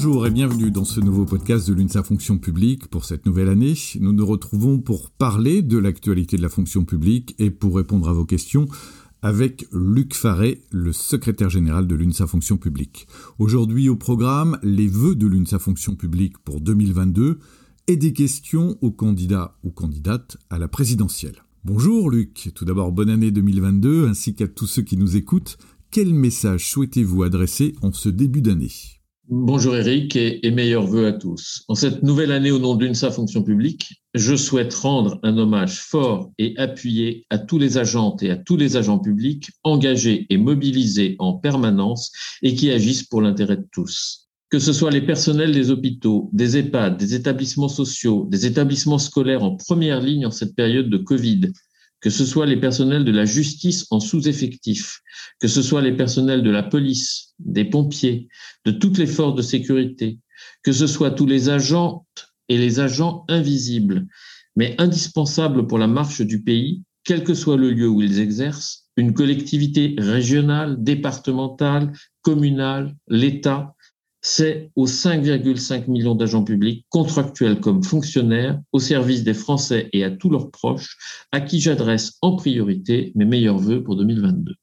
Bonjour et bienvenue dans ce nouveau podcast de l'UNSA Fonction publique. Pour cette nouvelle année, nous nous retrouvons pour parler de l'actualité de la fonction publique et pour répondre à vos questions avec Luc Faré, le secrétaire général de l'UNSA Fonction publique. Aujourd'hui au programme, les vœux de l'UNSA Fonction publique pour 2022 et des questions aux candidats ou candidates à la présidentielle. Bonjour Luc, tout d'abord bonne année 2022 ainsi qu'à tous ceux qui nous écoutent. Quel message souhaitez-vous adresser en ce début d'année? Bonjour Eric et, meilleurs voeux à tous. En cette nouvelle année au nom d'UNSA Fonction publique, je souhaite rendre un hommage fort et appuyé à tous les agentes et à tous les agents publics engagés et mobilisés en permanence et qui agissent pour l'intérêt de tous. Que ce soit les personnels des hôpitaux, des EHPAD, des établissements sociaux, des établissements scolaires en première ligne en cette période de Covid, que ce soit les personnels de la justice en sous-effectif, que ce soit les personnels de la police, des pompiers, de toutes les forces de sécurité, que ce soit tous les agents et les agents invisibles, mais indispensables pour la marche du pays, quel que soit le lieu où ils exercent, une collectivité régionale, départementale, communale, l'État, c'est aux 5,5 millions d'agents publics, contractuels comme fonctionnaires, au service des Français et à tous leurs proches, à qui j'adresse en priorité mes meilleurs voeux pour 2022.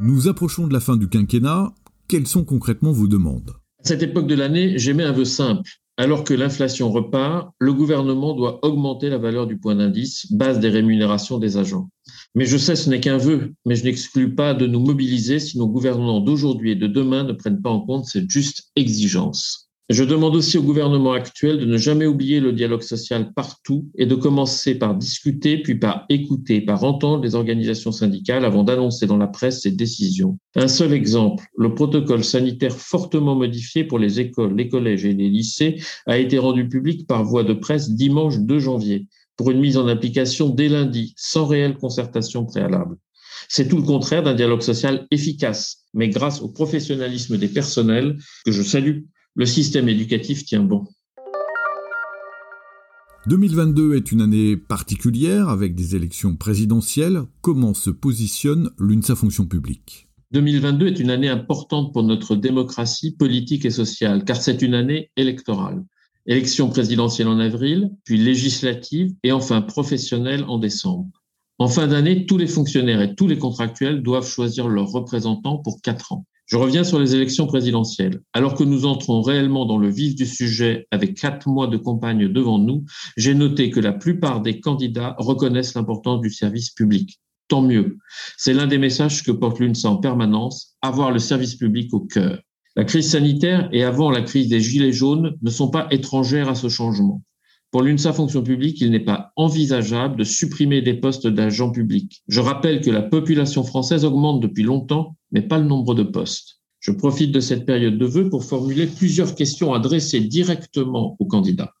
Nous approchons de la fin du quinquennat. Quelles sont concrètement vos demandes? À cette époque de l'année, j'émets un vœu simple. Alors que l'inflation repart, le gouvernement doit augmenter la valeur du point d'indice, base des rémunérations des agents. Mais je sais, ce n'est qu'un vœu, mais je n'exclus pas de nous mobiliser si nos gouvernants d'aujourd'hui et de demain ne prennent pas en compte cette juste exigence. Je demande aussi au gouvernement actuel de ne jamais oublier le dialogue social partout et de commencer par discuter, puis par écouter, par entendre les organisations syndicales avant d'annoncer dans la presse ces décisions. Un seul exemple, le protocole sanitaire fortement modifié pour les écoles, les collèges et les lycées a été rendu public par voie de presse dimanche 2 janvier pour une mise en application dès lundi, sans réelle concertation préalable. C'est tout le contraire d'un dialogue social efficace, mais grâce au professionnalisme des personnels que je salue le système éducatif tient bon. 2022 est une année particulière avec des élections présidentielles. Comment se positionne l'UNSA fonction publique? 2022 est une année importante pour notre démocratie politique et sociale, car c'est une année électorale. Élection présidentielle en avril, puis législative et enfin professionnelle en décembre. En fin d'année, tous les fonctionnaires et tous les contractuels doivent choisir leurs représentants pour quatre ans. Je reviens sur les élections présidentielles. Alors que nous entrons réellement dans le vif du sujet avec quatre mois de campagne devant nous, j'ai noté que la plupart des candidats reconnaissent l'importance du service public. Tant mieux. C'est l'un des messages que porte l'UNSA en permanence, avoir le service public au cœur. La crise sanitaire et avant la crise des gilets jaunes ne sont pas étrangères à ce changement. Pour l'UNSA Fonction publique, il n'est pas envisageable de supprimer des postes d'agents publics. Je rappelle que la population française augmente depuis longtemps, mais pas le nombre de postes. Je profite de cette période de vœux pour formuler plusieurs questions adressées directement aux candidats.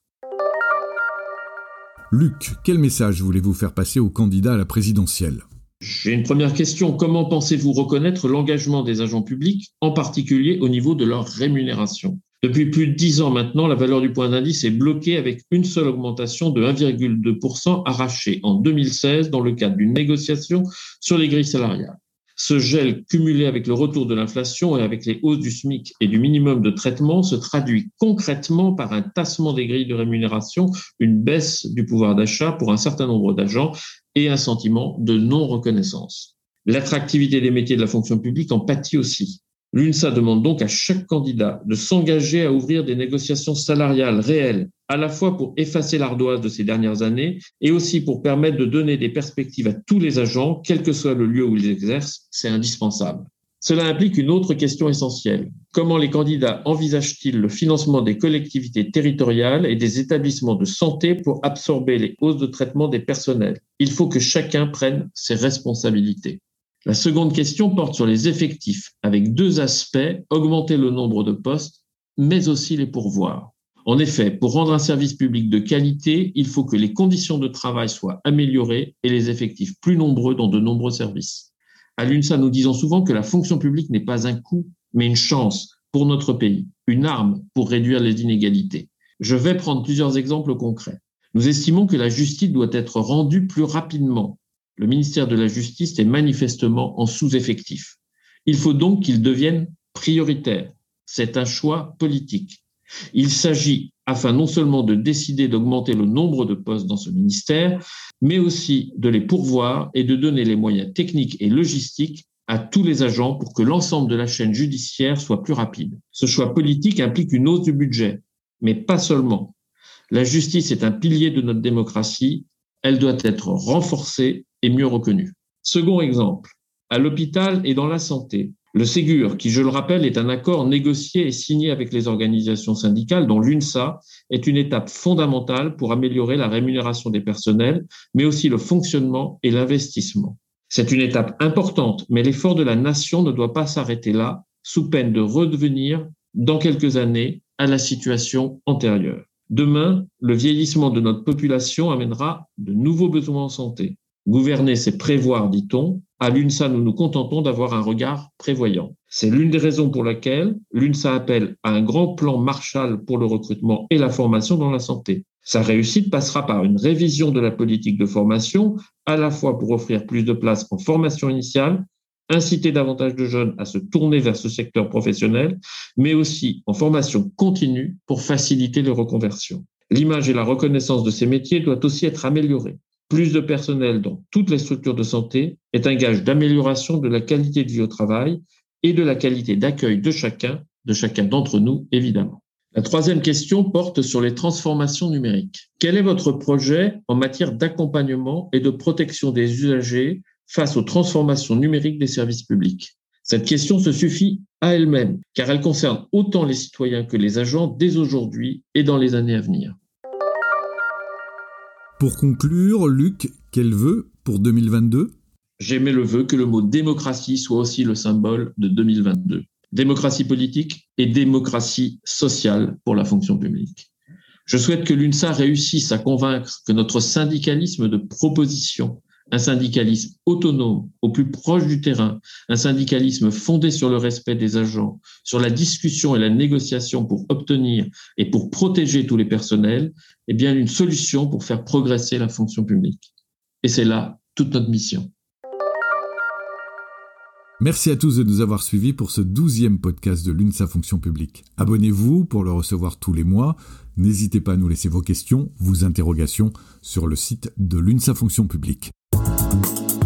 Luc, quel message voulez-vous faire passer aux candidats à la présidentielle? J'ai une première question. Comment pensez-vous reconnaître l'engagement des agents publics, en particulier au niveau de leur rémunération? Depuis plus de dix ans maintenant, la valeur du point d'indice est bloquée avec une seule augmentation de 1,2% arrachée en 2016 dans le cadre d'une négociation sur les grilles salariales. Ce gel cumulé avec le retour de l'inflation et avec les hausses du SMIC et du minimum de traitement se traduit concrètement par un tassement des grilles de rémunération, une baisse du pouvoir d'achat pour un certain nombre d'agents et un sentiment de non-reconnaissance. L'attractivité des métiers de la fonction publique en pâtit aussi. L'UNSA demande donc à chaque candidat de s'engager à ouvrir des négociations salariales réelles, à la fois pour effacer l'ardoise de ces dernières années et aussi pour permettre de donner des perspectives à tous les agents, quel que soit le lieu où ils exercent. C'est indispensable. Cela implique une autre question essentielle. Comment les candidats envisagent-ils le financement des collectivités territoriales et des établissements de santé pour absorber les hausses de traitement des personnels? Il faut que chacun prenne ses responsabilités. La seconde question porte sur les effectifs, avec deux aspects, augmenter le nombre de postes, mais aussi les pourvoirs. En effet, pour rendre un service public de qualité, il faut que les conditions de travail soient améliorées et les effectifs plus nombreux dans de nombreux services. À l'UNSA, nous disons souvent que la fonction publique n'est pas un coût, mais une chance pour notre pays, une arme pour réduire les inégalités. Je vais prendre plusieurs exemples concrets. Nous estimons que la justice doit être rendue plus rapidement le ministère de la Justice est manifestement en sous-effectif. Il faut donc qu'il devienne prioritaire. c'est un choix politique. Il s'agit, afin non seulement de décider d'augmenter le nombre de postes dans ce ministère, mais aussi de les pourvoir et de donner les moyens techniques et logistiques à tous les agents pour que l'ensemble de la chaîne judiciaire soit plus rapide. Ce choix politique implique une hausse du budget, mais pas seulement. La justice est un pilier de notre démocratie, elle doit être renforcée et mieux reconnue. Second exemple, à l'hôpital et dans la santé, le Ségur, qui, je le rappelle, est un accord négocié et signé avec les organisations syndicales, dont l'UNSA est une étape fondamentale pour améliorer la rémunération des personnels, mais aussi le fonctionnement et l'investissement. C'est une étape importante, mais l'effort de la nation ne doit pas s'arrêter là, sous peine de redevenir, dans quelques années, à la situation antérieure. Demain, le vieillissement de notre population amènera de nouveaux besoins en santé. Gouverner, c'est prévoir, dit-on. À l'UNSA, nous nous contentons d'avoir un regard prévoyant. C'est l'une des raisons pour laquelle l'UNSA appelle à un grand plan Marshall pour le recrutement et la formation dans la santé. Sa réussite passera par une révision de la politique de formation, à la fois pour offrir plus de places en formation initiale, inciter davantage de jeunes à se tourner vers ce secteur professionnel, mais aussi en formation continue pour faciliter les reconversions. L'image et la reconnaissance de ces métiers doivent aussi être améliorées plus de personnel dans toutes les structures de santé est un gage d'amélioration de la qualité de vie au travail et de la qualité d'accueil de chacun, de chacun d'entre nous, évidemment. La troisième question porte sur les transformations numériques. Quel est votre projet en matière d'accompagnement et de protection des usagers face aux transformations numériques des services publics Cette question se suffit à elle-même, car elle concerne autant les citoyens que les agents dès aujourd'hui et dans les années à venir. Pour conclure, Luc, quel vœu pour 2022 J'aimais le vœu que le mot démocratie soit aussi le symbole de 2022. Démocratie politique et démocratie sociale pour la fonction publique. Je souhaite que l'UNSA réussisse à convaincre que notre syndicalisme de proposition un syndicalisme autonome, au plus proche du terrain, un syndicalisme fondé sur le respect des agents, sur la discussion et la négociation pour obtenir et pour protéger tous les personnels, est bien une solution pour faire progresser la fonction publique. Et c'est là toute notre mission. Merci à tous de nous avoir suivis pour ce douzième podcast de l'UNSA Fonction publique. Abonnez-vous pour le recevoir tous les mois. N'hésitez pas à nous laisser vos questions, vos interrogations sur le site de l'UNSA Fonction publique. thank you